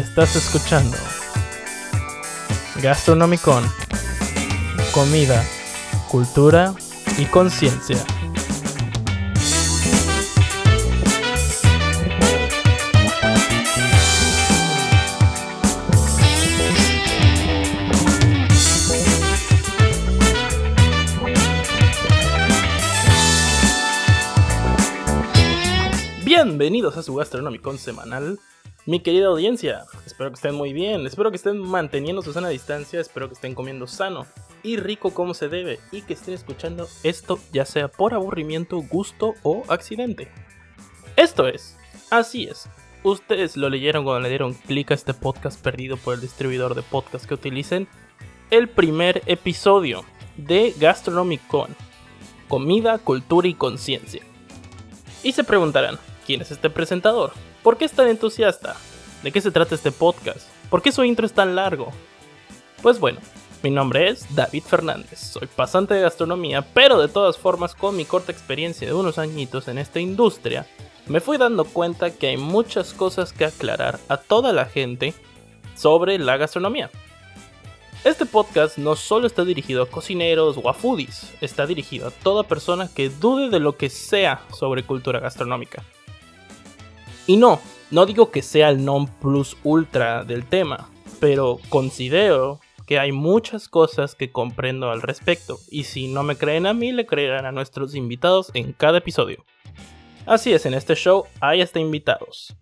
Estás escuchando Gastronomicon. Comida, cultura y conciencia. Bienvenidos a su Gastronomicon semanal. Mi querida audiencia, espero que estén muy bien, espero que estén manteniendo su sana distancia, espero que estén comiendo sano y rico como se debe y que estén escuchando esto ya sea por aburrimiento, gusto o accidente. Esto es, así es, ustedes lo leyeron cuando le dieron clic a este podcast perdido por el distribuidor de podcast que utilicen, el primer episodio de Gastronomicon, comida, cultura y conciencia. Y se preguntarán, ¿quién es este presentador? ¿Por qué es tan entusiasta? ¿De qué se trata este podcast? ¿Por qué su intro es tan largo? Pues bueno, mi nombre es David Fernández, soy pasante de gastronomía, pero de todas formas con mi corta experiencia de unos añitos en esta industria, me fui dando cuenta que hay muchas cosas que aclarar a toda la gente sobre la gastronomía. Este podcast no solo está dirigido a cocineros o a foodies, está dirigido a toda persona que dude de lo que sea sobre cultura gastronómica. Y no, no digo que sea el non plus ultra del tema, pero considero que hay muchas cosas que comprendo al respecto, y si no me creen a mí, le creerán a nuestros invitados en cada episodio. Así es, en este show hay hasta invitados.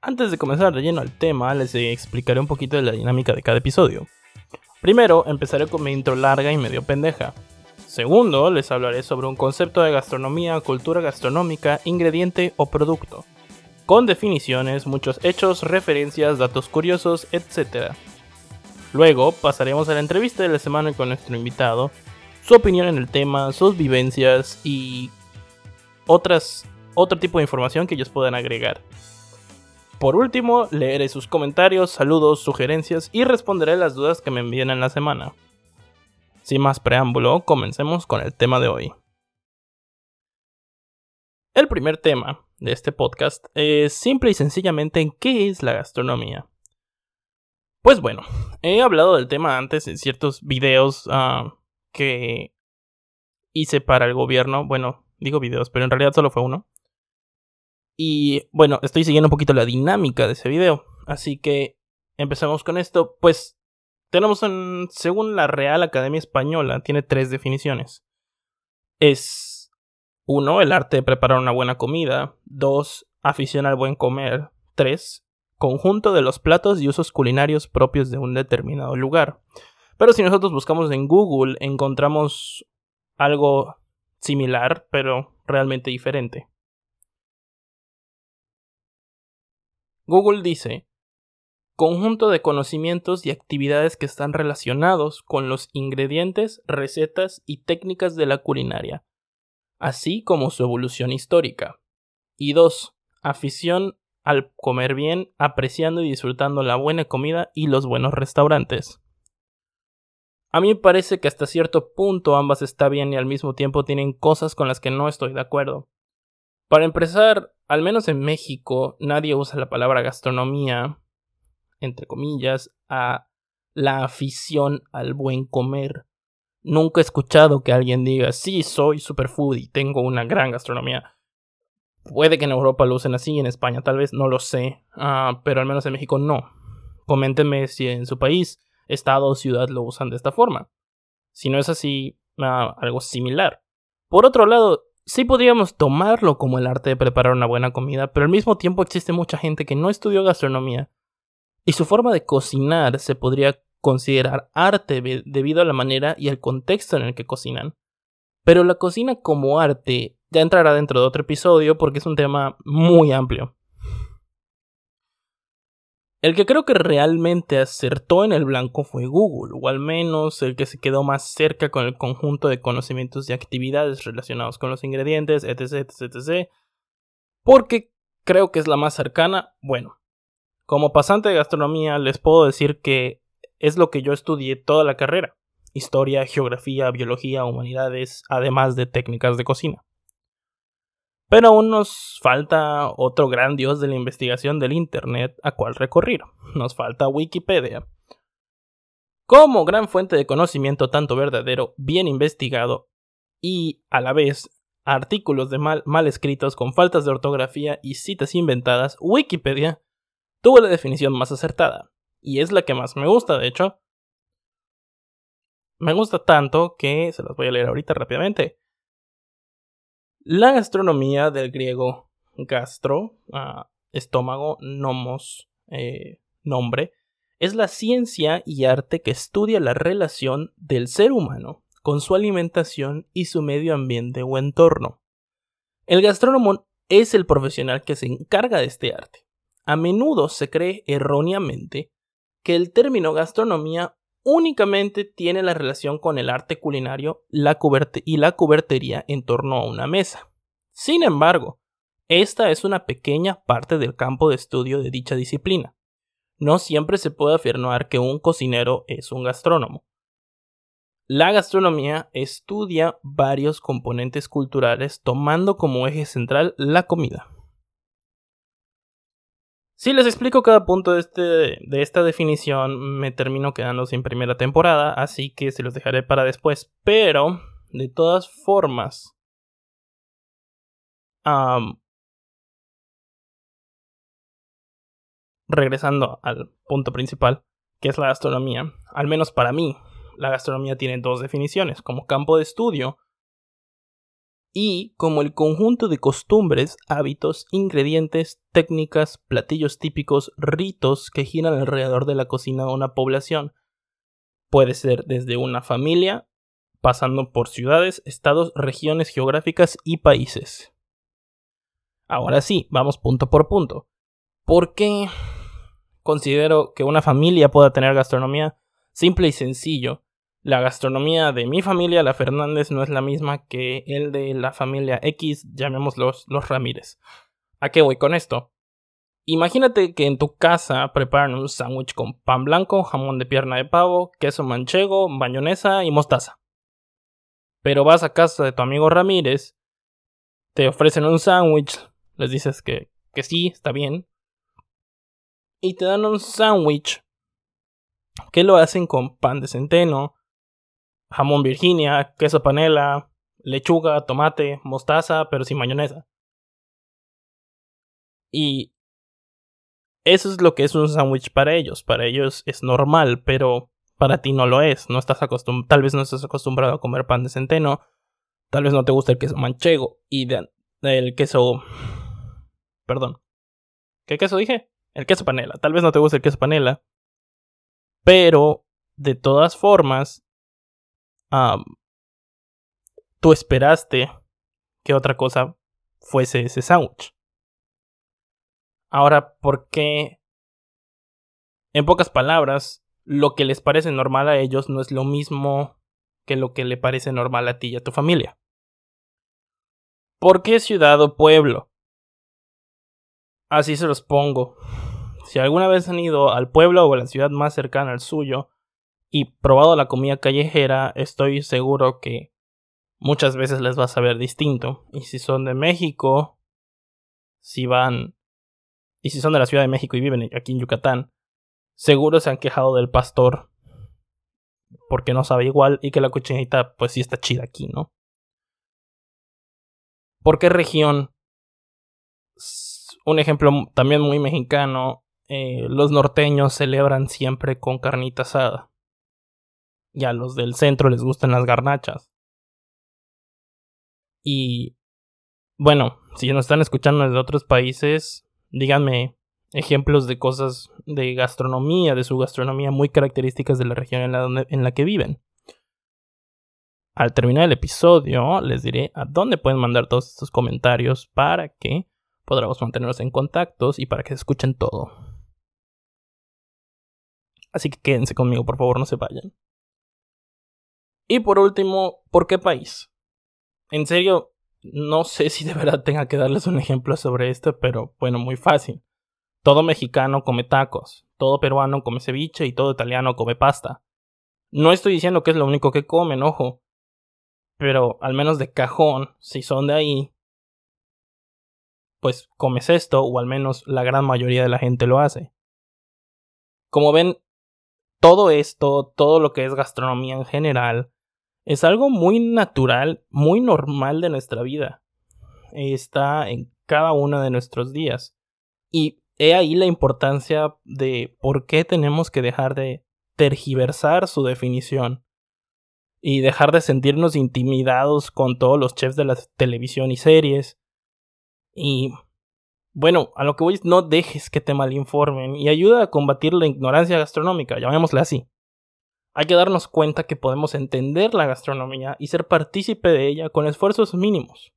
Antes de comenzar de lleno al tema, les explicaré un poquito de la dinámica de cada episodio. Primero, empezaré con mi intro larga y medio pendeja. Segundo, les hablaré sobre un concepto de gastronomía, cultura gastronómica, ingrediente o producto con definiciones, muchos hechos, referencias, datos curiosos, etc. Luego pasaremos a la entrevista de la semana con nuestro invitado, su opinión en el tema, sus vivencias y otras, otro tipo de información que ellos puedan agregar. Por último, leeré sus comentarios, saludos, sugerencias y responderé las dudas que me envíen en la semana. Sin más preámbulo, comencemos con el tema de hoy. El primer tema de este podcast es simple y sencillamente qué es la gastronomía. Pues bueno, he hablado del tema antes en ciertos videos ah, que hice para el gobierno. Bueno, digo videos, pero en realidad solo fue uno. Y bueno, estoy siguiendo un poquito la dinámica de ese video. Así que empecemos con esto. Pues tenemos en, según la Real Academia Española, tiene tres definiciones. Es 1. El arte de preparar una buena comida. 2. Afición al buen comer. 3. Conjunto de los platos y usos culinarios propios de un determinado lugar. Pero si nosotros buscamos en Google, encontramos algo similar, pero realmente diferente. Google dice, conjunto de conocimientos y actividades que están relacionados con los ingredientes, recetas y técnicas de la culinaria, así como su evolución histórica. Y dos, afición al comer bien, apreciando y disfrutando la buena comida y los buenos restaurantes. A mí me parece que hasta cierto punto ambas está bien y al mismo tiempo tienen cosas con las que no estoy de acuerdo. Para empezar, al menos en México, nadie usa la palabra gastronomía, entre comillas, a la afición al buen comer. Nunca he escuchado que alguien diga, sí, soy superfood y tengo una gran gastronomía. Puede que en Europa lo usen así, en España tal vez, no lo sé, ah, pero al menos en México no. Coméntenme si en su país, estado o ciudad lo usan de esta forma. Si no es así, ah, algo similar. Por otro lado, sí podríamos tomarlo como el arte de preparar una buena comida, pero al mismo tiempo existe mucha gente que no estudió gastronomía y su forma de cocinar se podría considerar arte debido a la manera y el contexto en el que cocinan. Pero la cocina como arte ya entrará dentro de otro episodio porque es un tema muy amplio. El que creo que realmente acertó en el blanco fue Google, o al menos el que se quedó más cerca con el conjunto de conocimientos y actividades relacionados con los ingredientes, etc, etc, etc. Porque creo que es la más cercana. Bueno, como pasante de gastronomía les puedo decir que es lo que yo estudié toda la carrera. Historia, geografía, biología, humanidades, además de técnicas de cocina. Pero aún nos falta otro gran dios de la investigación del Internet a cual recurrir. Nos falta Wikipedia. Como gran fuente de conocimiento tanto verdadero, bien investigado y a la vez artículos de mal, mal escritos con faltas de ortografía y citas inventadas, Wikipedia tuvo la definición más acertada. Y es la que más me gusta, de hecho. Me gusta tanto que se las voy a leer ahorita rápidamente. La gastronomía del griego gastro, ah, estómago, nomos, eh, nombre, es la ciencia y arte que estudia la relación del ser humano con su alimentación y su medio ambiente o entorno. El gastrónomo es el profesional que se encarga de este arte. A menudo se cree erróneamente que el término gastronomía únicamente tiene la relación con el arte culinario la y la cubertería en torno a una mesa. Sin embargo, esta es una pequeña parte del campo de estudio de dicha disciplina. No siempre se puede afirmar que un cocinero es un gastrónomo. La gastronomía estudia varios componentes culturales tomando como eje central la comida. Si les explico cada punto de, este, de esta definición, me termino quedando sin primera temporada, así que se los dejaré para después. Pero, de todas formas, regresando al punto principal, que es la gastronomía, al menos para mí, la gastronomía tiene dos definiciones, como campo de estudio y como el conjunto de costumbres, hábitos, ingredientes, técnicas, platillos típicos, ritos que giran alrededor de la cocina de una población. Puede ser desde una familia, pasando por ciudades, estados, regiones geográficas y países. Ahora sí, vamos punto por punto. ¿Por qué considero que una familia pueda tener gastronomía? Simple y sencillo. La gastronomía de mi familia, la Fernández, no es la misma que el de la familia X, llamémoslos los Ramírez. ¿A qué voy con esto? Imagínate que en tu casa preparan un sándwich con pan blanco, jamón de pierna de pavo, queso manchego, mayonesa y mostaza. Pero vas a casa de tu amigo Ramírez, te ofrecen un sándwich, les dices que, que sí, está bien, y te dan un sándwich que lo hacen con pan de centeno, jamón Virginia, queso panela, lechuga, tomate, mostaza, pero sin mayonesa. Y eso es lo que es un sándwich para ellos. Para ellos es normal, pero para ti no lo es. No estás acostumbrado, tal vez no estás acostumbrado a comer pan de centeno. Tal vez no te gusta el queso manchego y el queso. Perdón. ¿Qué queso dije? El queso panela. Tal vez no te guste el queso panela. Pero, de todas formas, tú esperaste que otra cosa fuese ese sándwich. Ahora, ¿por qué? En pocas palabras, lo que les parece normal a ellos no es lo mismo que lo que le parece normal a ti y a tu familia. ¿Por qué ciudad o pueblo? Así se los pongo. Si alguna vez han ido al pueblo o a la ciudad más cercana al suyo, y probado la comida callejera, estoy seguro que muchas veces les va a saber distinto. Y si son de México, si van, y si son de la Ciudad de México y viven aquí en Yucatán, seguro se han quejado del pastor porque no sabe igual y que la cochinita pues sí está chida aquí, ¿no? ¿Por qué región? Un ejemplo también muy mexicano, eh, los norteños celebran siempre con carnita asada y a los del centro les gustan las garnachas. Y bueno, si nos están escuchando desde otros países, díganme ejemplos de cosas de gastronomía, de su gastronomía muy características de la región en la, en la que viven. Al terminar el episodio, les diré a dónde pueden mandar todos estos comentarios para que podamos mantenernos en contactos y para que se escuchen todo. Así que quédense conmigo, por favor, no se vayan. Y por último, ¿por qué país? En serio, no sé si de verdad tenga que darles un ejemplo sobre esto, pero bueno, muy fácil. Todo mexicano come tacos, todo peruano come ceviche y todo italiano come pasta. No estoy diciendo que es lo único que comen, ojo. Pero al menos de cajón, si son de ahí, pues comes esto, o al menos la gran mayoría de la gente lo hace. Como ven, todo esto, todo lo que es gastronomía en general, es algo muy natural, muy normal de nuestra vida. Está en cada uno de nuestros días. Y he ahí la importancia de por qué tenemos que dejar de tergiversar su definición y dejar de sentirnos intimidados con todos los chefs de la televisión y series. Y bueno, a lo que voy es no dejes que te malinformen y ayuda a combatir la ignorancia gastronómica, llamémosla así. Hay que darnos cuenta que podemos entender la gastronomía y ser partícipe de ella con esfuerzos mínimos.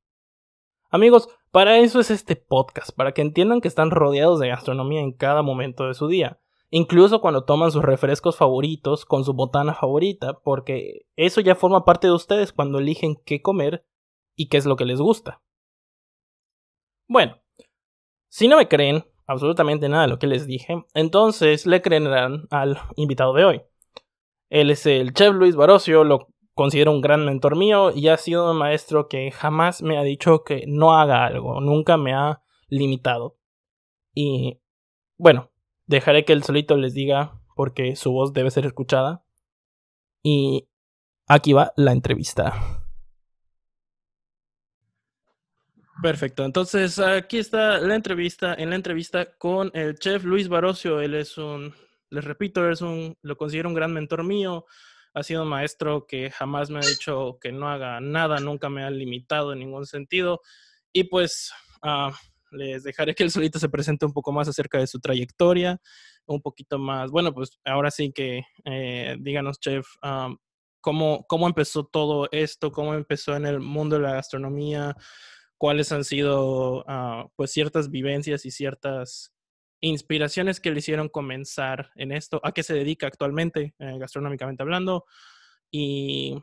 Amigos, para eso es este podcast, para que entiendan que están rodeados de gastronomía en cada momento de su día, incluso cuando toman sus refrescos favoritos con su botana favorita, porque eso ya forma parte de ustedes cuando eligen qué comer y qué es lo que les gusta. Bueno, si no me creen absolutamente nada de lo que les dije, entonces le creerán al invitado de hoy. Él es el chef Luis Barocio, lo considero un gran mentor mío y ha sido un maestro que jamás me ha dicho que no haga algo, nunca me ha limitado. Y bueno, dejaré que él solito les diga porque su voz debe ser escuchada. Y aquí va la entrevista. Perfecto, entonces aquí está la entrevista, en la entrevista con el chef Luis Barocio, él es un les repito, es un, lo considero un gran mentor mío. Ha sido un maestro que jamás me ha dicho que no haga nada, nunca me ha limitado en ningún sentido. Y pues ah, les dejaré que él solito se presente un poco más acerca de su trayectoria, un poquito más. Bueno, pues ahora sí que eh, díganos, chef, ah, cómo, cómo empezó todo esto, cómo empezó en el mundo de la gastronomía, cuáles han sido ah, pues ciertas vivencias y ciertas inspiraciones que le hicieron comenzar en esto, a qué se dedica actualmente, eh, gastronómicamente hablando, y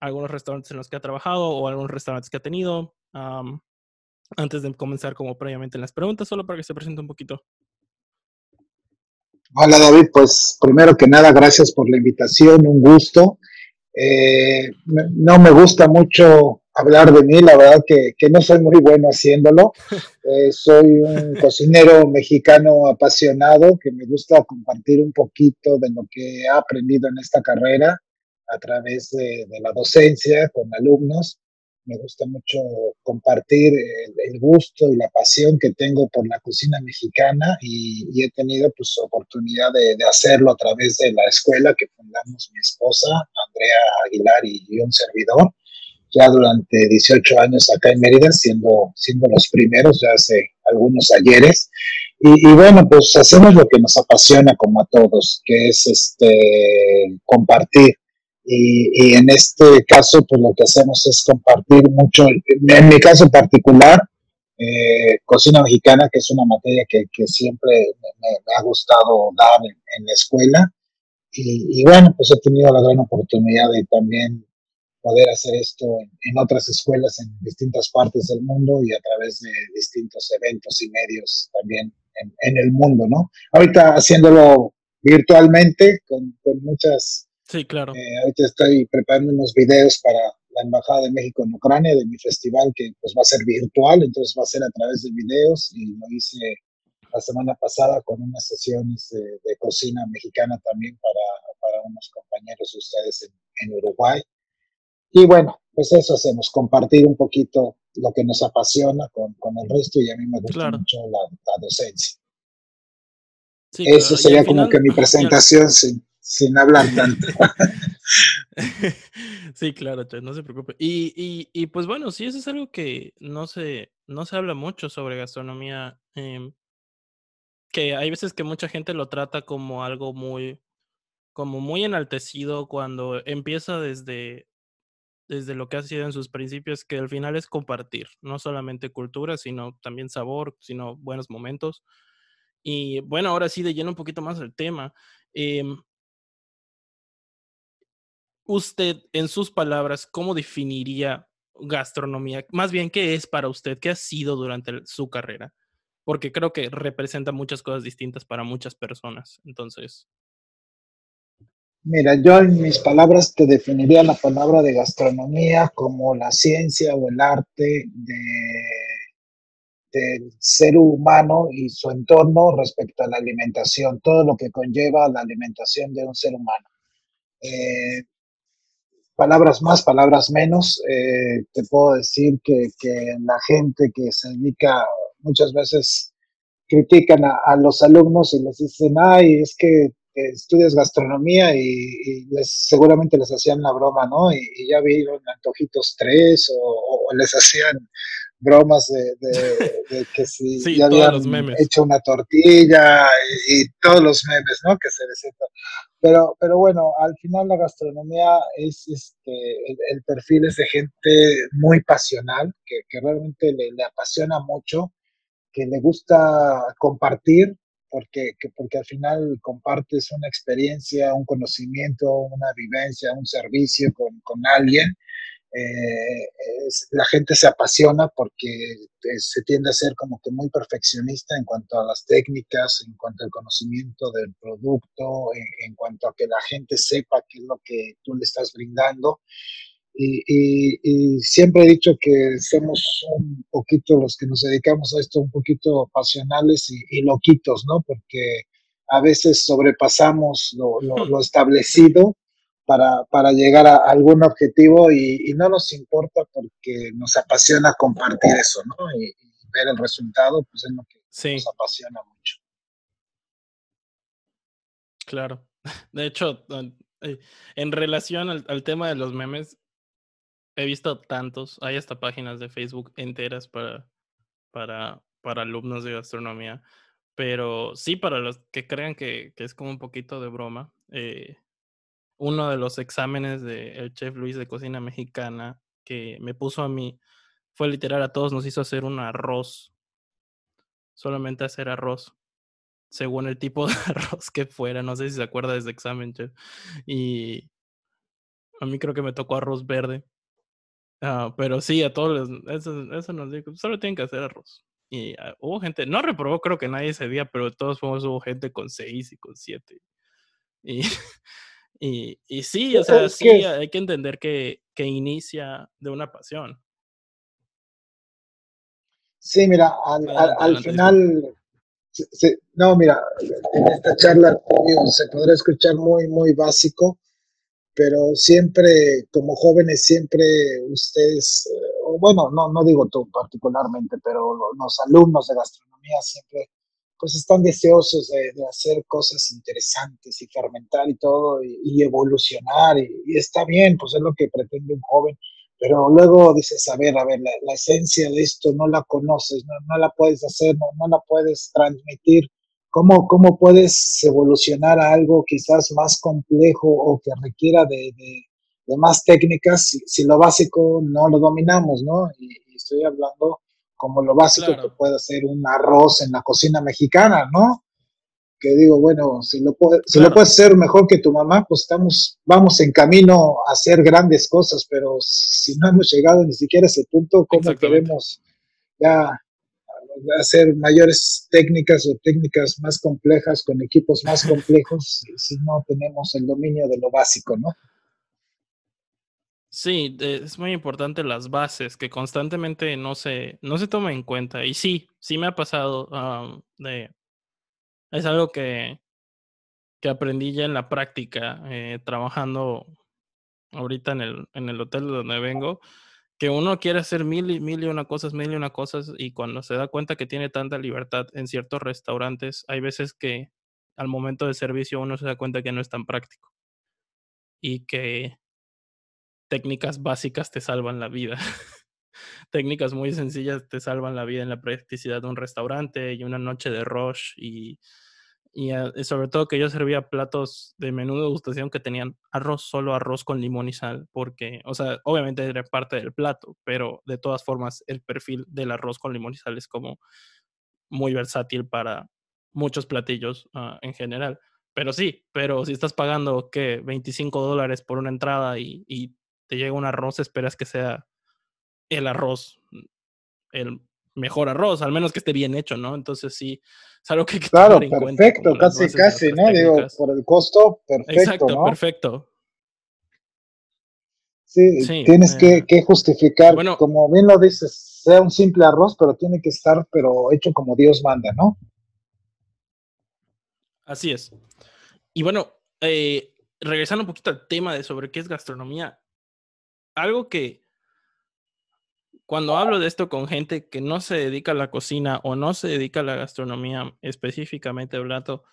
algunos restaurantes en los que ha trabajado o algunos restaurantes que ha tenido. antes de comenzar como previamente en las preguntas, solo para que se presente un poquito. Hola David, pues primero que nada, gracias por la invitación, un gusto. Eh, no me gusta mucho hablar de mí, la verdad que, no soy muy bueno haciéndolo. Eh, soy un cocinero mexicano apasionado que me gusta compartir un poquito de lo que he aprendido en esta carrera a través de, la docencia con alumnos. Me gusta mucho compartir el, gusto y la pasión que tengo por la cocina mexicana y, he tenido pues oportunidad de, de, hacerlo a través de la escuela que fundamos mi esposa, Andrea Aguilar y un servidor ya durante 18 años acá en Mérida, siendo, siendo los primeros, ya hace algunos ayeres. Y, bueno, pues hacemos lo que nos apasiona como a todos, que es este, compartir. Y, en este caso, pues lo que hacemos es compartir mucho, en mi caso particular, eh, cocina mexicana, que es una materia que, que siempre me, ha gustado dar en, la escuela. Y, y, bueno, pues he tenido la gran oportunidad de también poder hacer esto en, otras escuelas en distintas partes del mundo y a través de distintos eventos y medios también en, el mundo, ¿no? Ahorita haciéndolo virtualmente con, muchas... Sí, claro. Eh, ahorita estoy preparando unos videos para la Embajada de México en Ucrania de mi festival que pues va a ser virtual, entonces va a ser a través de videos y lo hice la semana pasada con unas sesiones de, cocina mexicana también para, para unos compañeros de ustedes en Uruguay. Y bueno, pues eso hacemos, compartir un poquito lo que nos apasiona con, el resto y a mí me gusta mucho la, docencia. eso sería como que mi presentación sin, sin hablar tanto. sí, claro, no se preocupe. Y, y, pues bueno, sí, eso es algo que no se, no se habla mucho sobre gastronomía. Em, que hay veces que mucha gente lo trata como algo muy, como muy enaltecido cuando empieza desde desde lo que ha sido en sus principios, que al final es compartir, no solamente cultura, sino también sabor, sino buenos momentos. Y bueno, ahora sí, de lleno un poquito más el tema. Em usted, en sus palabras, ¿cómo definiría gastronomía? Más bien, ¿qué es para usted? ¿Qué ha sido durante su carrera? Porque creo que representa muchas cosas distintas para muchas personas. Entonces, Mira, yo en mis palabras te definiría la palabra de gastronomía como la ciencia o el arte de, del ser humano y su entorno respecto a la alimentación, todo lo que conlleva la alimentación de un ser humano. Eh, palabras más, palabras menos, eh, te puedo decir que, la gente que se dedica muchas veces critican a, los alumnos y les dicen, ay, es que estudias gastronomía y, les, seguramente les hacían la broma, ¿no? Y, ya vieron antojitos tres o, les hacían bromas de, que si ya habían hecho una tortilla y, todos los memes, ¿no? Que se les pero, pero bueno, al final la gastronomía es este, el, perfil es de gente muy pasional, que, realmente le, le, apasiona mucho, que le gusta compartir, porque, porque al final compartes una experiencia, un conocimiento, una vivencia, un servicio con, con alguien eh, la gente se apasiona porque se tiende a ser como que muy perfeccionista en cuanto a las técnicas, en cuanto al conocimiento del producto, en, cuanto a que la gente sepa qué es lo que tú le estás brindando. Y, siempre he dicho que somos un poquito los que nos dedicamos a esto, un poquito pasionales y, loquitos, ¿no? Porque a veces sobrepasamos lo, lo establecido para, llegar a algún objetivo y, no nos importa porque nos apasiona compartir eso, ¿no? Y, ver el resultado, pues es lo que nos apasiona mucho. Claro. De hecho, eh, en relación al, tema de los memes, he visto tantos, hay hasta páginas de Facebook enteras para, para, para alumnos de gastronomía, pero sí para los que crean que, es como un poquito de broma. Eh, uno de los exámenes del chef Luis de cocina mexicana que me puso a mí fue literal, a todos nos hizo hacer un arroz. Solamente hacer arroz. Según el tipo de arroz que fuera. No sé si se acuerda de ese examen, chef. Y a mí creo que me tocó arroz verde. Ah, pero sí, a todos eso, eso nos dijo, solo tienen que hacer arroz. Y ah, hubo gente, no reprobó creo que nadie ese día, pero de todos modos hubo gente con seis y con siete. Y Y, y sí, o sea, sí, hay que entender que, que inicia de una pasión. Sí, mira, al, al, final, no, mira, en esta charla se podrá escuchar muy, muy básico, pero siempre, como jóvenes, siempre ustedes, eh, o bueno, no, no digo tú particularmente, pero los alumnos de gastronomía siempre pues están deseosos de, hacer cosas interesantes y fermentar y todo y, evolucionar y, está bien, pues es lo que pretende un joven, pero luego dices, a ver, a ver, la, esencia de esto no la conoces, no, la puedes hacer, no, la puedes transmitir. ¿Cómo, ¿Cómo puedes evolucionar a algo quizás más complejo o que requiera de, más técnicas si, lo básico no lo dominamos, ¿no? y estoy hablando como lo básico que puede hacer un arroz en la cocina mexicana, ¿no? Que digo, bueno, si lo, puede, si lo puedes hacer mejor que tu mamá, pues estamos, vamos en camino a hacer grandes cosas, pero si no hemos llegado ni siquiera a ese punto, ¿cómo queremos ya hacer mayores técnicas o técnicas más complejas con equipos más complejos si no tenemos el dominio de lo básico, ¿no? Sí, es muy importante las bases que constantemente no se, no se toma en cuenta. Y sí, sí me ha pasado de... Es algo que, que aprendí ya en la práctica, eh, trabajando ahorita en el, en el hotel donde vengo, que uno quiere hacer mil y mil y una cosas, mil y una cosas, y cuando se da cuenta que tiene tanta libertad en ciertos restaurantes, hay veces que al momento de servicio uno se da cuenta que no es tan práctico. Y que técnicas básicas te salvan la vida. técnicas muy sencillas te salvan la vida en la practicidad de un restaurante y una noche de rush y, ah, y, sobre todo que yo servía platos de menú de degustación que tenían arroz, solo arroz con limón y sal, porque, o sea, obviamente era parte del plato, pero de todas formas el perfil del arroz con limón y sal es como muy versátil para muchos platillos ah, en general. Pero sí, pero si estás pagando, ¿qué? 25 dólares por una entrada y, te llega un arroz, esperas que sea el arroz, el mejor arroz, al menos que esté bien hecho, ¿no? Entonces sí, es algo que hay que claro, perfecto, casi, casi, ¿no? Digo, por el costo, perfecto. Exacto, perfecto. Sí, tienes que, eh, que, justificar, como bien lo dices, sea un simple arroz, pero tiene que estar, pero hecho como Dios manda, ¿no? Así es. Y bueno, eh, regresando un poquito al tema de sobre qué es gastronomía, algo que cuando hablo de esto con gente que no se dedica a la cocina o no se dedica a la gastronomía específicamente hablando,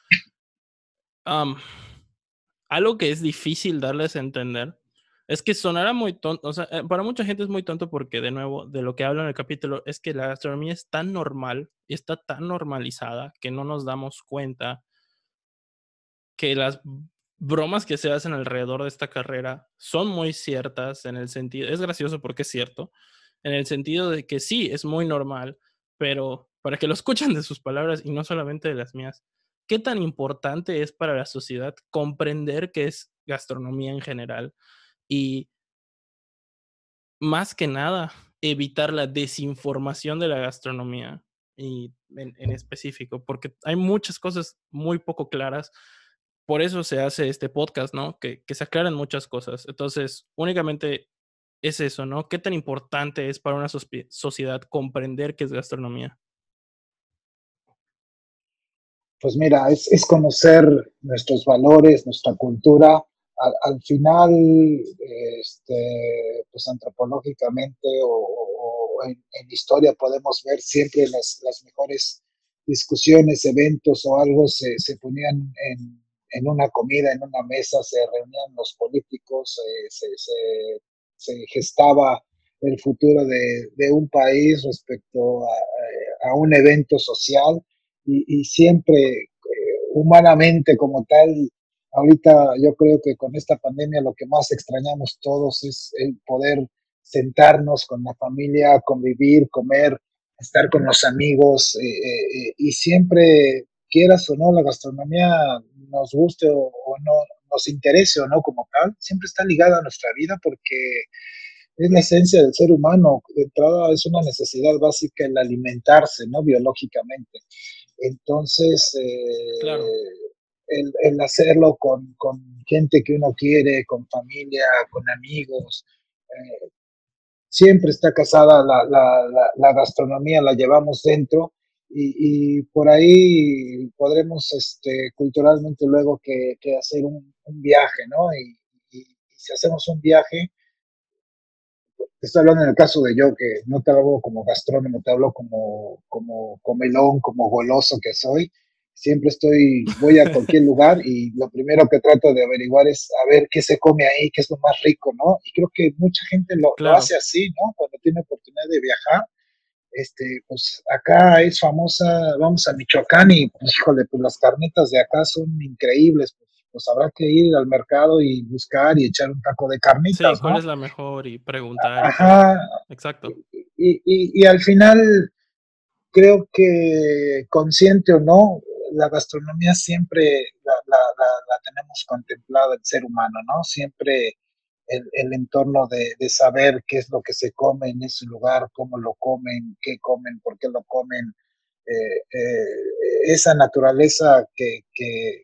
algo que es difícil darles a entender es que sonará muy tonto, o sea, eh, para mucha gente es muy tonto porque, de nuevo, de lo que hablo en el capítulo, es que la gastronomía es tan normal y está tan normalizada que no nos damos cuenta que las bromas que se hacen alrededor de esta carrera son muy ciertas en el sentido, es gracioso porque es cierto, en el sentido de que sí, es muy normal, pero para que lo escuchen de sus palabras y no solamente de las mías, ¿qué tan importante es para la sociedad comprender qué es gastronomía en general? Y más que nada, evitar la desinformación de la gastronomía y en, específico, porque hay muchas cosas muy poco claras. Por eso se hace este podcast, ¿no? Que, que se aclaran muchas cosas. Entonces, únicamente es eso, ¿no? ¿Qué tan importante es para una sociedad comprender qué es gastronomía? Pues mira, es, conocer nuestros valores, nuestra cultura, al, final, este, pues antropológicamente o, en, historia podemos ver siempre las, mejores discusiones, eventos o algo se, se ponían en, una comida, en una mesa, se reunían los políticos, eh, se, se, gestaba el futuro de, de un país respecto a, a, un evento social y, y siempre eh, humanamente como tal Ahorita yo creo que con esta pandemia lo que más extrañamos todos es el poder sentarnos con la familia, convivir, comer, estar con los amigos eh, eh, y siempre, quieras o no, la gastronomía nos guste o, no, nos interese o no como tal, siempre está ligada a nuestra vida porque es la esencia del ser humano. De entrada es una necesidad básica el alimentarse, ¿no? Biológicamente. Entonces, eh, claro el, hacerlo con, gente que uno quiere, con familia, con amigos. Eh, siempre está casada la, gastronomía, la llevamos dentro y, por ahí podremos este, culturalmente luego que, hacer un, viaje, ¿no? Y, si hacemos un viaje, estoy hablando en el caso de yo, que no te hablo como gastrónomo, te hablo como, como comelón, como goloso que soy siempre estoy, voy a cualquier lugar y lo primero que trato de averiguar es a ver qué se come ahí, qué es lo más rico, ¿no? Y creo que mucha gente lo, hace así, ¿no? Cuando tiene oportunidad de viajar, este, pues acá es famosa, vamos a Michoacán y, pues, híjole, pues las carnitas de acá son increíbles, pues, pues habrá que ir al mercado y buscar y echar un taco de carnitas. Sí, cuál es la mejor y preguntar. Ajá. Exacto. Y, y, y al final, creo que consciente o no, la gastronomía siempre la, tenemos contemplada el ser humano, ¿no? Siempre el, entorno de, saber qué es lo que se come en ese lugar, cómo lo comen, qué comen, por qué lo comen, eh, eh, esa naturaleza que, que,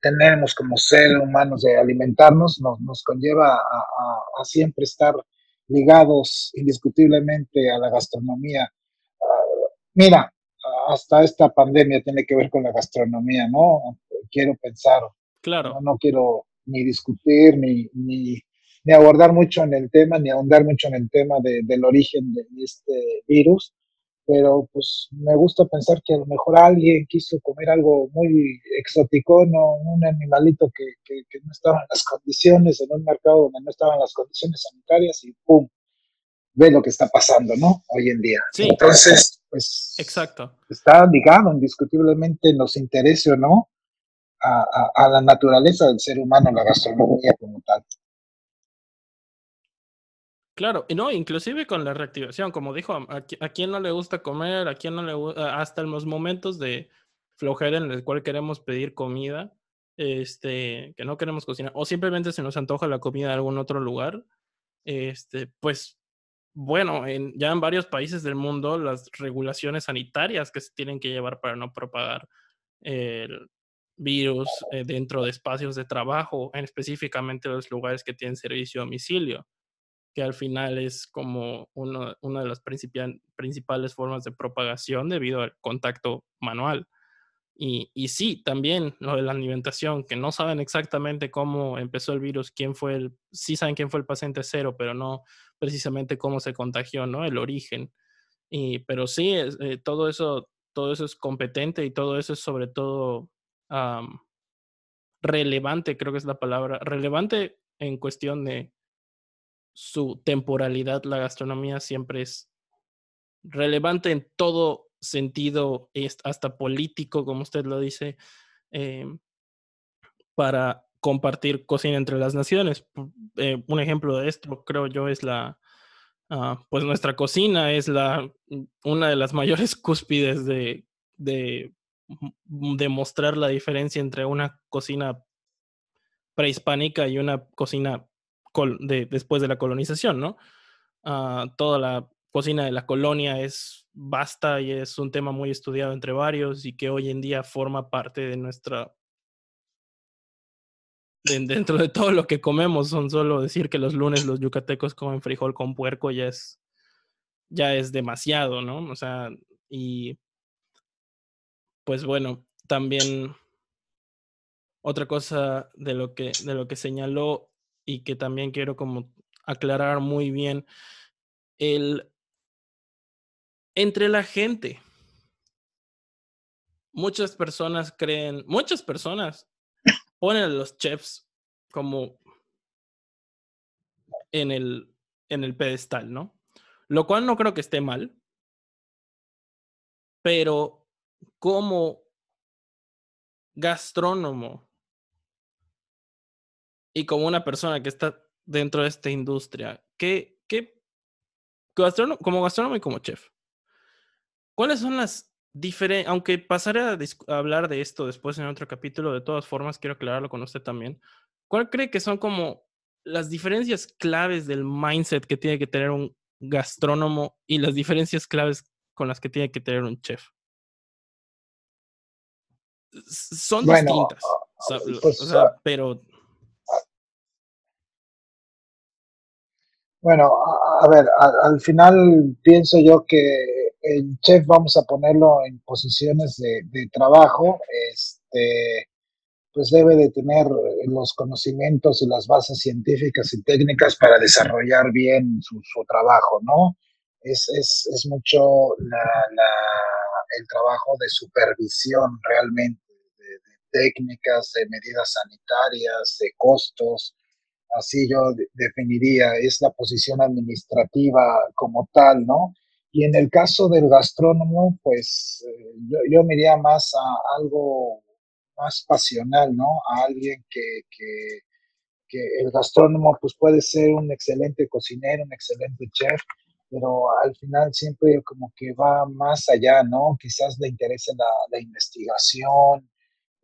tenemos como seres humanos de alimentarnos nos, nos conlleva a, siempre estar ligados indiscutiblemente a la gastronomía. Ah, mira, hasta esta pandemia tiene que ver con la gastronomía, ¿no? Quiero pensar. Claro. No, quiero ni discutir, ni, ni, abordar mucho en el tema, ni ahondar mucho en el tema del origen de este virus, pero pues me gusta pensar que a lo mejor alguien quiso comer algo muy exótico, ¿no? un animalito que, que no estaba en las condiciones, en un mercado donde no estaban las condiciones sanitarias y ¡pum! ve lo que está pasando, ¿no? Hoy en día. Sí. Entonces, pues. Exacto. Está ligado indiscutiblemente, nos interese o no, a, la naturaleza del ser humano, la gastronomía como tal. Claro, no, inclusive con la reactivación, como dijo, a, a quién no le gusta comer, a quién no le gusta, hasta en los momentos de flojera en el cual queremos pedir comida, este, que no queremos cocinar, o simplemente se nos antoja la comida de algún otro lugar, este, pues bueno, en, ya en varios países del mundo las regulaciones sanitarias que se tienen que llevar para no propagar el virus eh, dentro de espacios de trabajo, en específicamente los lugares que tienen servicio a domicilio, que al final es como una de las principales formas de propagación debido al contacto manual. Y, y, sí, también lo de la alimentación, que no saben exactamente cómo empezó el virus, quién fue el, sí saben quién fue el paciente cero, pero no precisamente cómo se contagió, ¿no? El origen. Y, pero sí, eh, todo, eso, todo eso es competente y todo eso es sobre todo relevante, creo que es la palabra, relevante en cuestión de su temporalidad. La gastronomía siempre es relevante en todo sentido, hasta político, como usted lo dice, em, para compartir cocina entre las naciones. Eh, un ejemplo de esto, creo yo, es la, ah, pues nuestra cocina es la, mm, una de las mayores cúspides de, de demostrar la diferencia entre una cocina prehispánica y una cocina de, después de la colonización, ¿no? Ah, toda la cocina de la colonia es vasta y es un tema muy estudiado entre varios y que hoy en día forma parte de nuestra... dentro de todo lo que comemos, son solo decir que los lunes los yucatecos comen frijol con puerco ya es, ya es demasiado, ¿no? O sea, y pues bueno, también otra cosa de lo que, de lo que señaló y que también quiero como aclarar muy bien, el entre la gente. Muchas personas creen, muchas personas ponen a los chefs como en el, en el pedestal, ¿no? Lo cual no creo que esté mal, pero como gastrónomo y como una persona que está dentro de esta industria, ¿qué, qué como gastrónomo y como chef, cuáles son las diferencias? Aunque pasaré a, hablar de esto después en otro capítulo, de todas formas, quiero aclararlo con usted también. ¿Cuál cree que son como las diferencias claves del mindset que tiene que tener un gastrónomo y las diferencias claves con las que tiene que tener un chef? Son distintas. Pues, pero Bueno, a, ver, al final pienso yo que el chef vamos a ponerlo en posiciones de, trabajo, este, pues debe de tener los conocimientos y las bases científicas y técnicas para desarrollar bien su, trabajo, ¿no? Es, es, mucho el trabajo de supervisión realmente, de técnicas, de medidas sanitarias, de costos, así yo definiría, es la posición administrativa como tal, ¿no? Y en el caso del gastrónomo, pues eh, yo, yo me iría más a algo más pasional, ¿no? A alguien que, que, que, el gastrónomo pues puede ser un excelente cocinero, un excelente chef, pero al final siempre como que va más allá, ¿no? Quizás le interese la, investigación,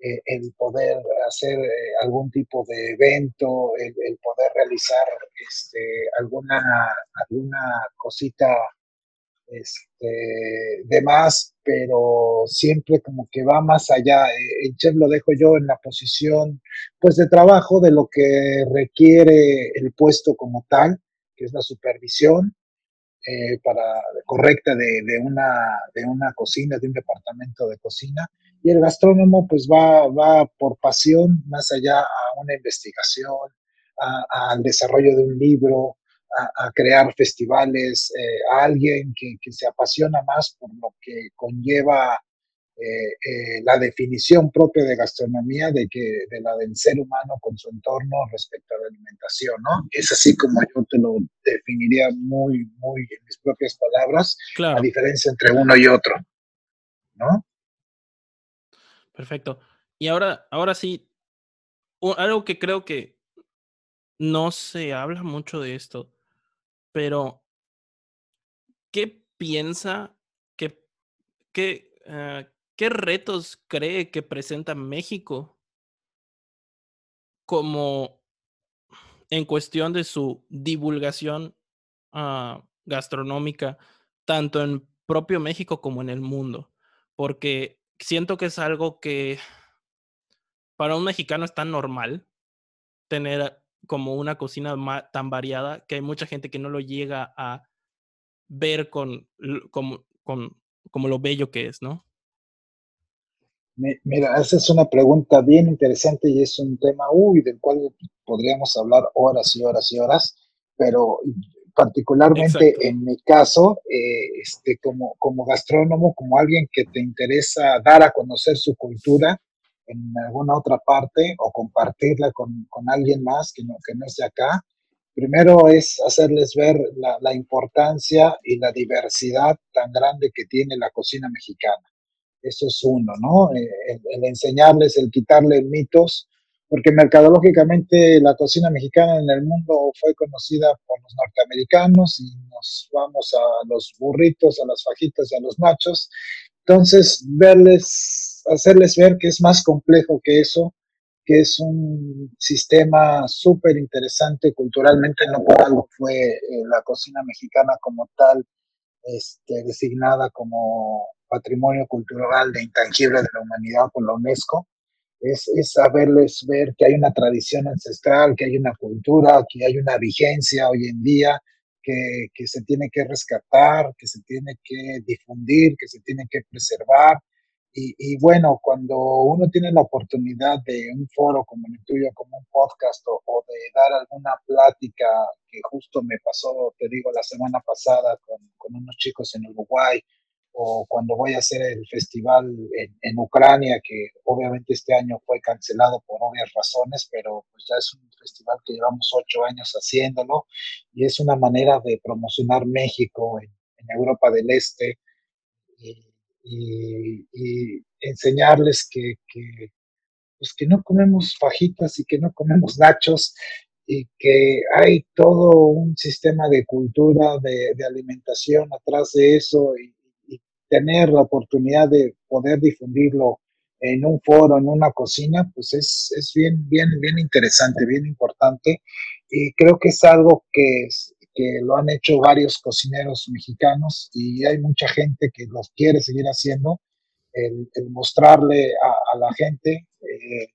eh, el poder hacer eh, algún tipo de evento, el, poder realizar este, alguna, alguna cosita este, de más, pero siempre como que va más allá. Eh, el chef lo dejo yo en la posición pues de trabajo de lo que requiere el puesto como tal, que es la supervisión, para correcta de, de, una, de una cocina, de un departamento de cocina, y el gastrónomo pues va, va por pasión más allá a una investigación, al desarrollo de un libro, a, crear festivales, eh, a alguien que, que, se apasiona más por lo que conlleva eh, eh, la definición propia de gastronomía de que de la del ser humano con su entorno respecto a la alimentación, ¿no? Es así como yo te lo definiría muy, muy en mis propias palabras, la diferencia entre uno y otro, ¿no? Perfecto. Y ahora, ahora sí, algo que creo que no se habla mucho de esto, pero ¿qué piensa, qué, qué, ah, qué retos cree que presenta México como en cuestión de su divulgación ah, gastronómica, tanto en propio México como en el mundo? Porque siento que es algo que para un mexicano es tan normal tener como una cocina tan variada que hay mucha gente que no lo llega a ver con, con, como lo bello que es, ¿no? Mira, esa es una pregunta bien interesante y es un tema, uy, del cual podríamos hablar horas y horas y horas, pero particularmente en mi caso, eh, este, como, como gastrónomo, como alguien que te interesa dar a conocer su cultura en alguna otra parte o compartirla con, con alguien más que no, que no es de acá, primero es hacerles ver la, la importancia y la diversidad tan grande que tiene la cocina mexicana eso es uno, ¿no? Eh, el, enseñarles, el quitarle mitos, porque mercadológicamente la cocina mexicana en el mundo fue conocida por los norteamericanos y nos vamos a los burritos, a las fajitas y a los machos. Entonces, verles, hacerles ver que es más complejo que eso, que es un sistema súper interesante culturalmente, no por algo fue eh, la cocina mexicana como tal este, designada como patrimonio cultural de intangible de la humanidad por la UNESCO, es, es, saberles ver que hay una tradición ancestral, que hay una cultura, que hay una vigencia hoy en día, que, que, se tiene que rescatar, que se tiene que difundir, que se tiene que preservar. Y, bueno, cuando uno tiene la oportunidad de un foro como el tuyo, como un podcast o, de dar alguna plática que justo me pasó, te digo, la semana pasada con unos chicos en Uruguay, o cuando voy a hacer el festival en, Ucrania, que obviamente este año fue cancelado por obvias razones, pero pues ya es un festival que llevamos ocho años haciéndolo y es una manera de promocionar México en, Europa del Este y, enseñarles que, pues que no comemos fajitas y que no comemos nachos y que hay todo un sistema de cultura, de, de alimentación atrás de eso y, tener la oportunidad de poder difundirlo en un foro, en una cocina, pues es, es bien, bien, bien interesante, bien importante. Y creo que es algo que, que lo han hecho varios cocineros mexicanos y hay mucha gente que los quiere seguir haciendo, el, mostrarle a, la gente eh,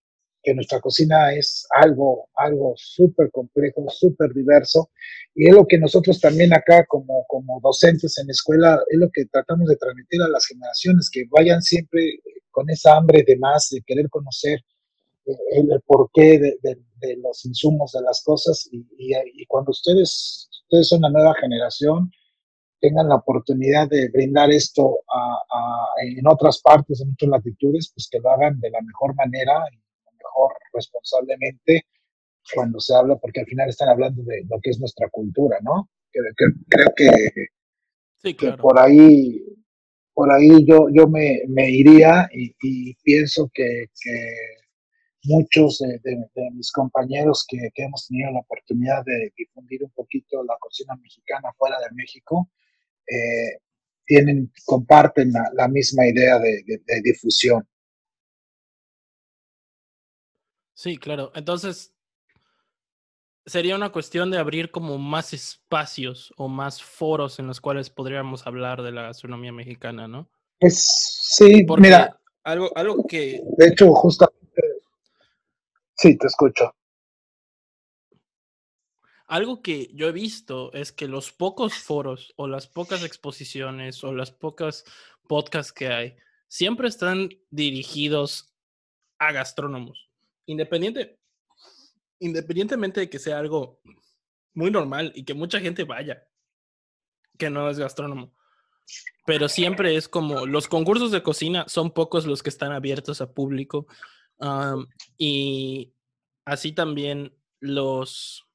que nuestra cocina es algo, algo súper complejo, súper diverso, y es lo que nosotros también acá como, como docentes en escuela, es lo que tratamos de transmitir a las generaciones, que vayan siempre con esa hambre de más, de querer conocer eh, el, porqué de, los insumos de las cosas, y, cuando ustedes, ustedes son la nueva generación, tengan la oportunidad de brindar esto en otras partes, en otras latitudes, pues que lo hagan de la mejor manera responsablemente cuando se habla, porque al final están hablando de lo que es nuestra cultura, ¿no? Creo, que, por ahí, por ahí yo, yo me, me iría y, pienso que, muchos de, mis compañeros que, hemos tenido la oportunidad de difundir un poquito la cocina mexicana fuera de México, eh, tienen, comparten la, misma idea de difusión. Sí, claro. Entonces, sería una cuestión de abrir como más espacios o más foros en los cuales podríamos hablar de la gastronomía mexicana, ¿no? Pues sí, mira. Algo, algo que. De hecho, justamente. Sí, te escucho. Algo que yo he visto es que los pocos foros o las pocas exposiciones o las pocas podcasts que hay siempre están dirigidos a gastrónomos independiente, independientemente de que sea algo muy normal y que mucha gente vaya, que no es gastrónomo, pero siempre es como los concursos de cocina son pocos los que están abiertos a público y así también los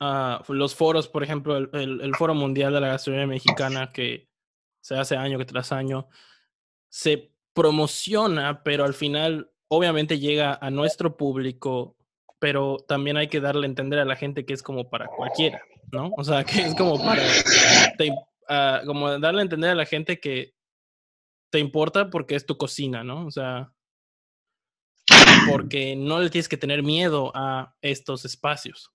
ah, los foros, por ejemplo, el, Foro Mundial de la Gastronomía Mexicana que se hace año tras año, se promociona, pero al final obviamente llega a nuestro público, pero también hay que darle a entender a la gente que es como para cualquiera, ¿no? O sea, que es como para, ah, como darle a entender a la gente que te importa porque es tu cocina, ¿no? O sea, porque no le tienes que tener miedo a estos espacios.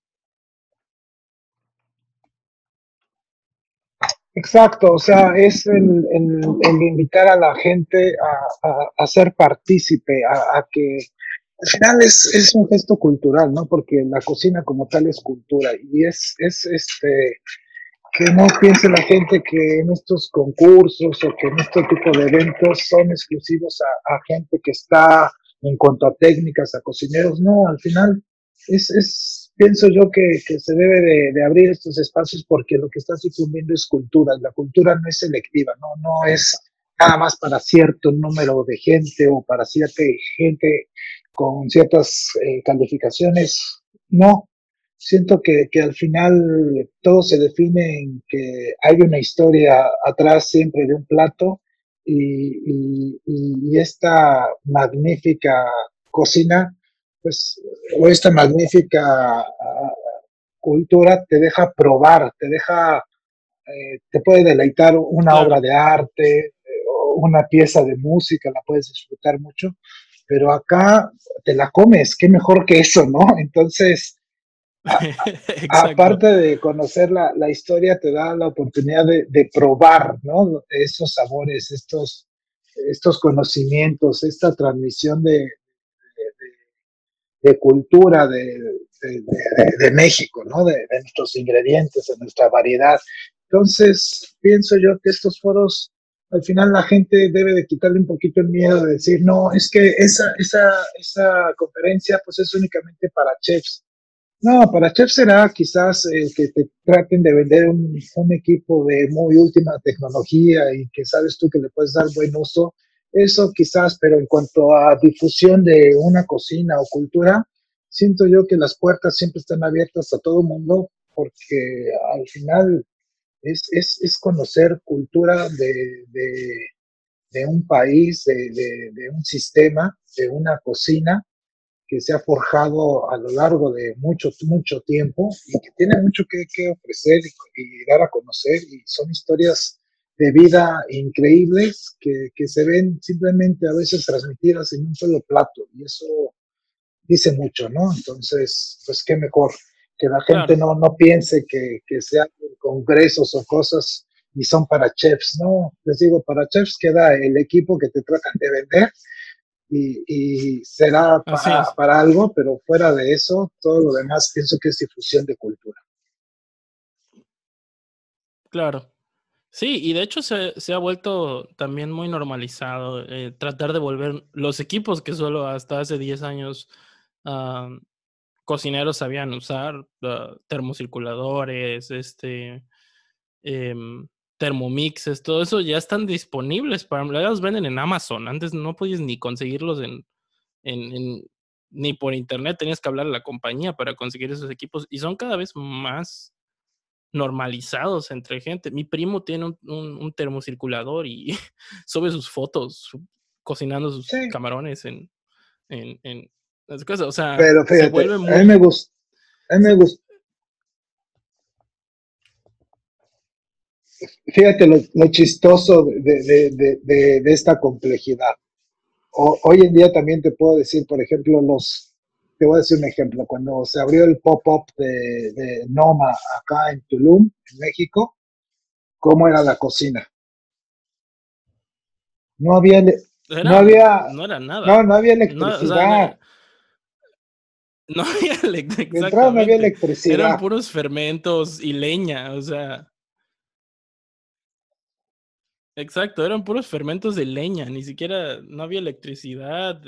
Exacto, o sea, es el, invitar a la gente a, ser partícipe, a, que, al final es, es, un gesto cultural, ¿no? Porque la cocina como tal es cultura y es, es este, que no piense la gente que en estos concursos o que en este tipo de eventos son exclusivos a, gente que está en cuanto a técnicas, a cocineros. No, al final es, es pienso yo que, que se debe de, abrir estos espacios porque lo que está sucumbiendo es cultura. La cultura no es selectiva, no, no es nada más para cierto número de gente o para cierta gente con ciertas eh, calificaciones. No, siento que, que, al final todo se define en que hay una historia atrás siempre de un plato y, y, esta magnífica cocina, pues, o esta magnífica ah, cultura te deja probar, te deja, eh, te puede deleitar una obra de arte, una pieza de música, la puedes disfrutar mucho, pero acá te la comes, qué mejor que eso, ¿no? Entonces, aparte de conocer la, la, historia, te da la oportunidad de, de, probar, ¿no? Esos sabores, estos, estos conocimientos, esta transmisión de, de, cultura de, de, México, ¿no? De, nuestros ingredientes, de nuestra variedad. Entonces, pienso yo que estos foros al final la gente debe de quitarle un poquito el miedo de decir, no, es que esa, esa, esa conferencia pues es únicamente para chefs. No, para chefs será quizás el que te traten de vender un, un, equipo de muy última tecnología y que sabes tú que le puedes dar buen uso. Eso quizás, pero en cuanto a difusión de una cocina o cultura, siento yo que las puertas siempre están abiertas a todo mundo porque al final es, es, es conocer cultura de, de, de un país, de, de, un sistema, de una cocina que se ha forjado a lo largo de mucho, mucho tiempo y que tiene mucho que, ofrecer y, y, dar a conocer y son historias de vida increíbles que, que se ven simplemente a veces transmitidas en un solo plato y eso dice mucho, ¿no? Entonces, pues qué mejor que la gente no, no piense que, que sean congresos o cosas y son para chefs, ¿no? Les digo, para chefs queda el equipo que te tratan de vender y, y será para, para, algo, pero fuera de eso, todo lo demás pienso que es difusión de cultura. Claro. Sí, y de hecho se, se ha vuelto también muy normalizado eh, tratar de volver los equipos que solo hasta hace 10 años uh, cocineros sabían usar uh, termocirculadores, este, eh, termomixes, todo eso ya están disponibles para, los venden en Amazon. Antes no podías ni conseguirlos en, en, en, ni por internet, tenías que hablar a la compañía para conseguir esos equipos y son cada vez más normalizados entre gente. Mi primo tiene un, un, un termocirculador y sube sus fotos cocinando sus sí. camarones en, en, en, o sea, Pero fíjate, se vuelve muy... a mí me gusta. A mí me gusta. Fíjate lo, lo chistoso de, de, de, de, esta complejidad. O, hoy en día también te puedo decir, por ejemplo, los, te voy a decir un ejemplo, cuando se abrió el pop-up de, Noma acá en Tulum, en México, ¿cómo era la cocina? No había, era, no había, no era nada. No, no había electricidad. No, o sea, no había, exactamente. no había electricidad. Eran puros fermentos y leña, o sea. Exacto, eran puros fermentos de leña, ni siquiera, no había electricidad.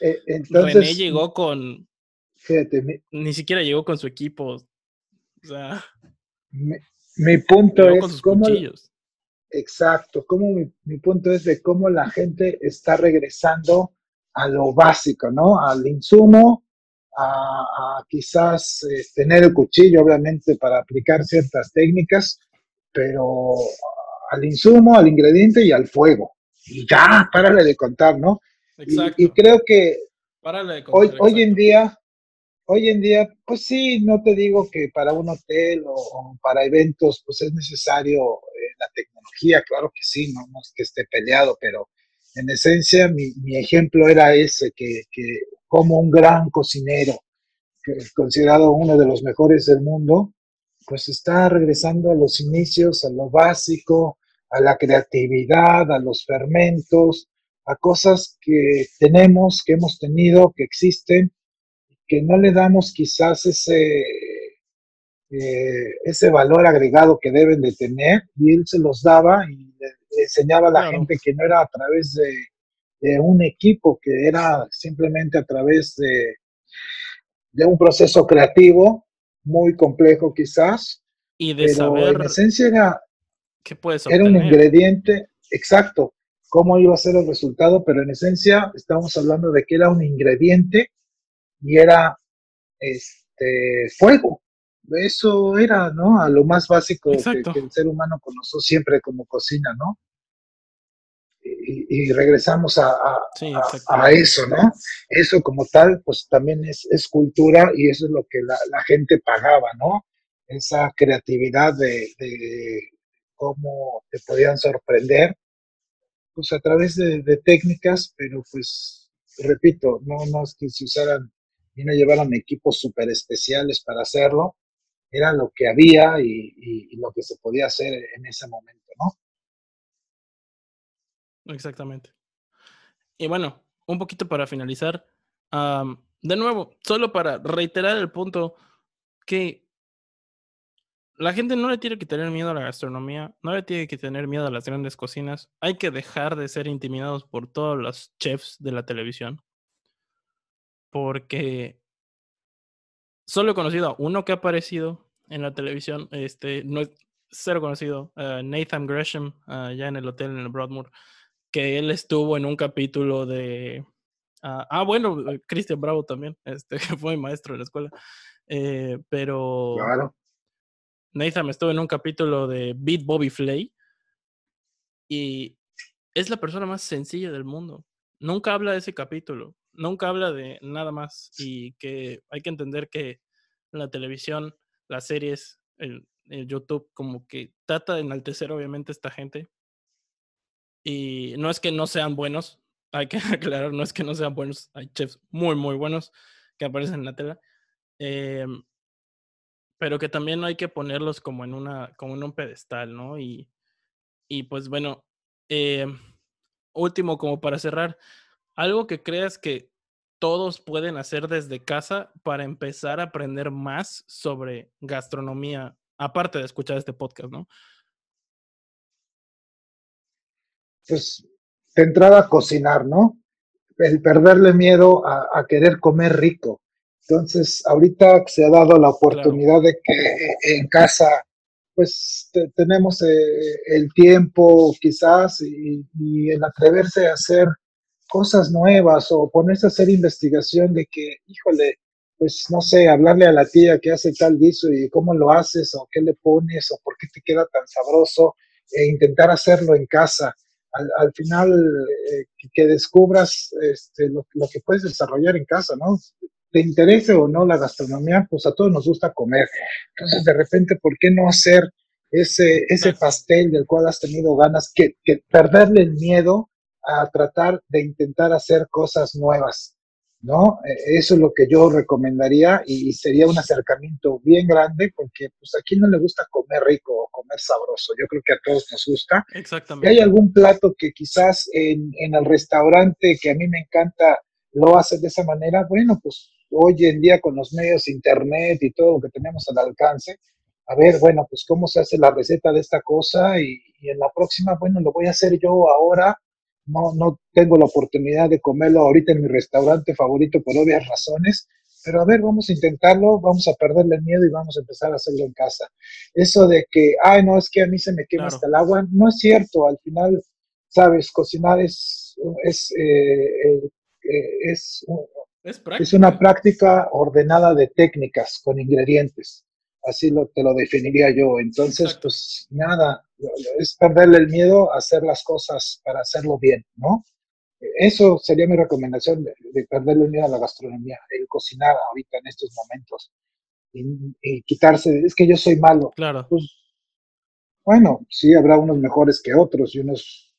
Eh, entonces, René llegó con. Fíjate, mi, ni siquiera llegó con su equipo. O sea. Mi, mi punto es. Con sus cómo, cuchillos. Exacto, como mi, mi punto es de cómo la gente está regresando a lo básico, ¿no? Al insumo, a, a quizás eh, tener el cuchillo, obviamente, para aplicar ciertas técnicas, pero al insumo, al ingrediente y al fuego. Y ya, párale de contar, ¿no? Exacto. Y, y creo que párale de contar, hoy, hoy en día, hoy en día, pues sí, no te digo que para un hotel o, o para eventos, pues es necesario eh, la tecnología, claro que sí, no, no es que esté peleado, pero en esencia mi, mi ejemplo era ese, que, que como un gran cocinero, que es considerado uno de los mejores del mundo, pues está regresando a los inicios, a lo básico, a la creatividad, a los fermentos, a cosas que tenemos, que hemos tenido, que existen, que no le damos quizás ese, eh, ese valor agregado que deben de tener y él se los daba y le, enseñaba a la gente que no era a través de, un equipo, que era simplemente a través de, de un proceso creativo muy complejo quizás. Y de saber en esencia era, qué puedes era un ingrediente exacto, cómo iba a ser el resultado, pero en esencia estamos hablando de que era un ingrediente y era este fuego. Eso era, ¿no? A lo más básico que, el ser humano conoció siempre como cocina, ¿no? Y, regresamos a, a, eso, ¿no? Eso como tal, pues también es, es cultura y eso es lo que la, la gente pagaba, ¿no? Esa creatividad de, de, cómo te podían sorprender, pues a través de, de técnicas, pero pues, repito, no, no es que se usaran y no llevaran equipos súper especiales para hacerlo, era lo que había y, lo que se podía hacer en ese momento, ¿no? Exactamente. Y bueno, un poquito para finalizar, de nuevo, solo para reiterar el punto que la gente no le tiene que tener miedo a la gastronomía, no le tiene que tener miedo a las grandes cocinas, hay que dejar de ser intimidados por todos los chefs de la televisión, porque solo he conocido a uno que ha aparecido en la televisión, este, no es cero conocido, Nathan Gresham, ya en el hotel en el Broadmoor, que él estuvo en un capítulo de... Uh, ah, bueno, Christian Bravo también, este, que fue maestro en la escuela. Eh, pero. Nathan estuvo en un capítulo de Beat Bobby Flay y es la persona más sencilla del mundo. Nunca habla de ese capítulo, nunca habla de nada más y que hay que entender que la televisión las series, el, YouTube, como que trata de enaltecer obviamente a esta gente. Y no es que no sean buenos, hay que aclarar, no es que no sean buenos, hay chefs muy, muy buenos que aparecen en la tela. Em, pero que también hay que ponerlos como en una, como en un pedestal, ¿no? Y, y pues bueno, em, último como para cerrar, algo que creas que todos pueden hacer desde casa para empezar a aprender más sobre gastronomía, aparte de escuchar este podcast, ¿no? Pues de entrada a cocinar, ¿no? El perderle miedo a, querer comer rico. Entonces, ahorita se ha dado la oportunidad de que en casa, pues tenemos eh, el tiempo quizás y, y el atreverse a hacer cosas nuevas o ponerse a hacer investigación de que, híjole, pues no sé, hablarle a la tía que hace tal guiso y cómo lo haces o qué le pones o por qué te queda tan sabroso e intentar hacerlo en casa. Al, final, eh, que, descubras este, lo, que puedes desarrollar en casa, ¿no? Te interese o no la gastronomía, pues a todos nos gusta comer. Entonces, de repente, ¿por qué no hacer ese, ese pastel del cual has tenido ganas? Que, que perderle el miedo a tratar de intentar hacer cosas nuevas, ¿no? E, eso es lo que yo recomendaría y sería un acercamiento bien grande porque pues aquí no le gusta comer rico o comer sabroso, yo creo que a todos nos gusta. Exactamente. hay algún plato que quizás en, en el restaurante que a mí me encanta lo hace de esa manera, bueno, pues hoy en día con los medios internet y todo lo que tenemos al alcance, a ver, bueno, pues cómo se hace la receta de esta cosa y, y en la próxima, bueno, lo voy a hacer yo ahora. No, no tengo la oportunidad de comerlo ahorita en mi restaurante favorito por obvias razones, pero a ver, vamos a intentarlo, vamos a perderle el miedo y vamos a empezar a hacerlo en casa. Eso de que, ay, no, es que a mí se me quema hasta el agua, no es cierto, al final, sabes, cocinar es, es, eh, eh, eh, es, es una práctica ordenada de técnicas con ingredientes así lo, te lo definiría yo. Entonces, pues nada, es perderle el miedo a hacer las cosas para hacerlo bien, ¿no? Eso sería mi recomendación de, perderle el miedo a la gastronomía, el cocinar ahorita en estos momentos y, quitarse, es que yo soy malo. Claro. Pues, bueno, sí, habrá unos mejores que otros y unos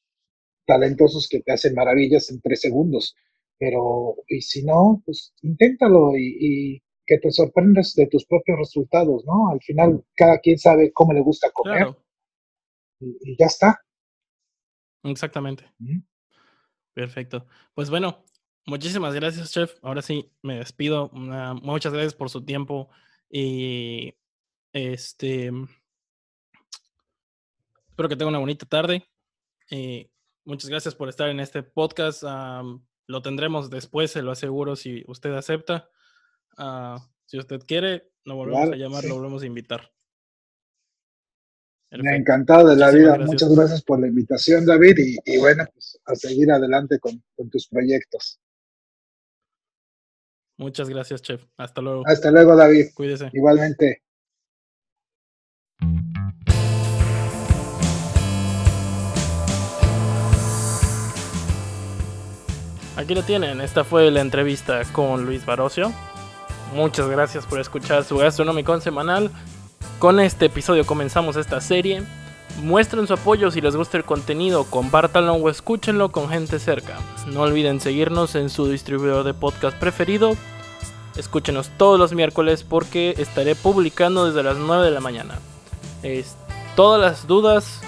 talentosos que te hacen maravillas en tres segundos, pero y si no, pues inténtalo y que te sorprendes de tus propios resultados, ¿no? Al final, cada quien sabe cómo le gusta comer. Y, ya está. Exactamente. Perfecto. Pues bueno, muchísimas gracias, chef. Ahora sí, me despido. muchas gracias por su tiempo y este espero que tenga una bonita tarde. Eh, muchas gracias por estar en este podcast. Lo tendremos después, se lo aseguro, si usted acepta. Ah, si usted quiere, lo volvemos a llamar, lo volvemos a invitar. Me ha encantado de la vida. Muchas gracias por la invitación, David. Y, bueno, pues a seguir adelante con, tus proyectos. Muchas gracias, chef. Hasta luego. Hasta luego, David. Cuídese. Igualmente. Aquí lo tienen. Esta fue la entrevista con Luis Barocio. Muchas gracias por escuchar su Gastronómico semanal. Con este episodio comenzamos esta serie. Muestren su apoyo si les gusta el contenido, compártanlo o escúchenlo con gente cerca. No olviden seguirnos en su distribuidor de podcast preferido. Escúchenos todos los miércoles porque estaré publicando desde las 9 de la mañana. todas las dudas,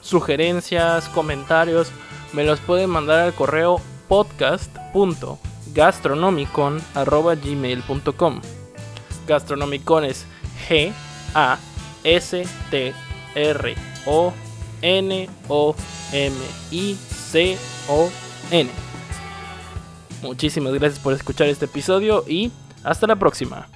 sugerencias, comentarios, me los pueden mandar al correo podcast.gastronomicon.gmail.com Gastronomicon es G A S T R O N O M I C O N. Muchísimas gracias por escuchar este episodio y hasta la próxima.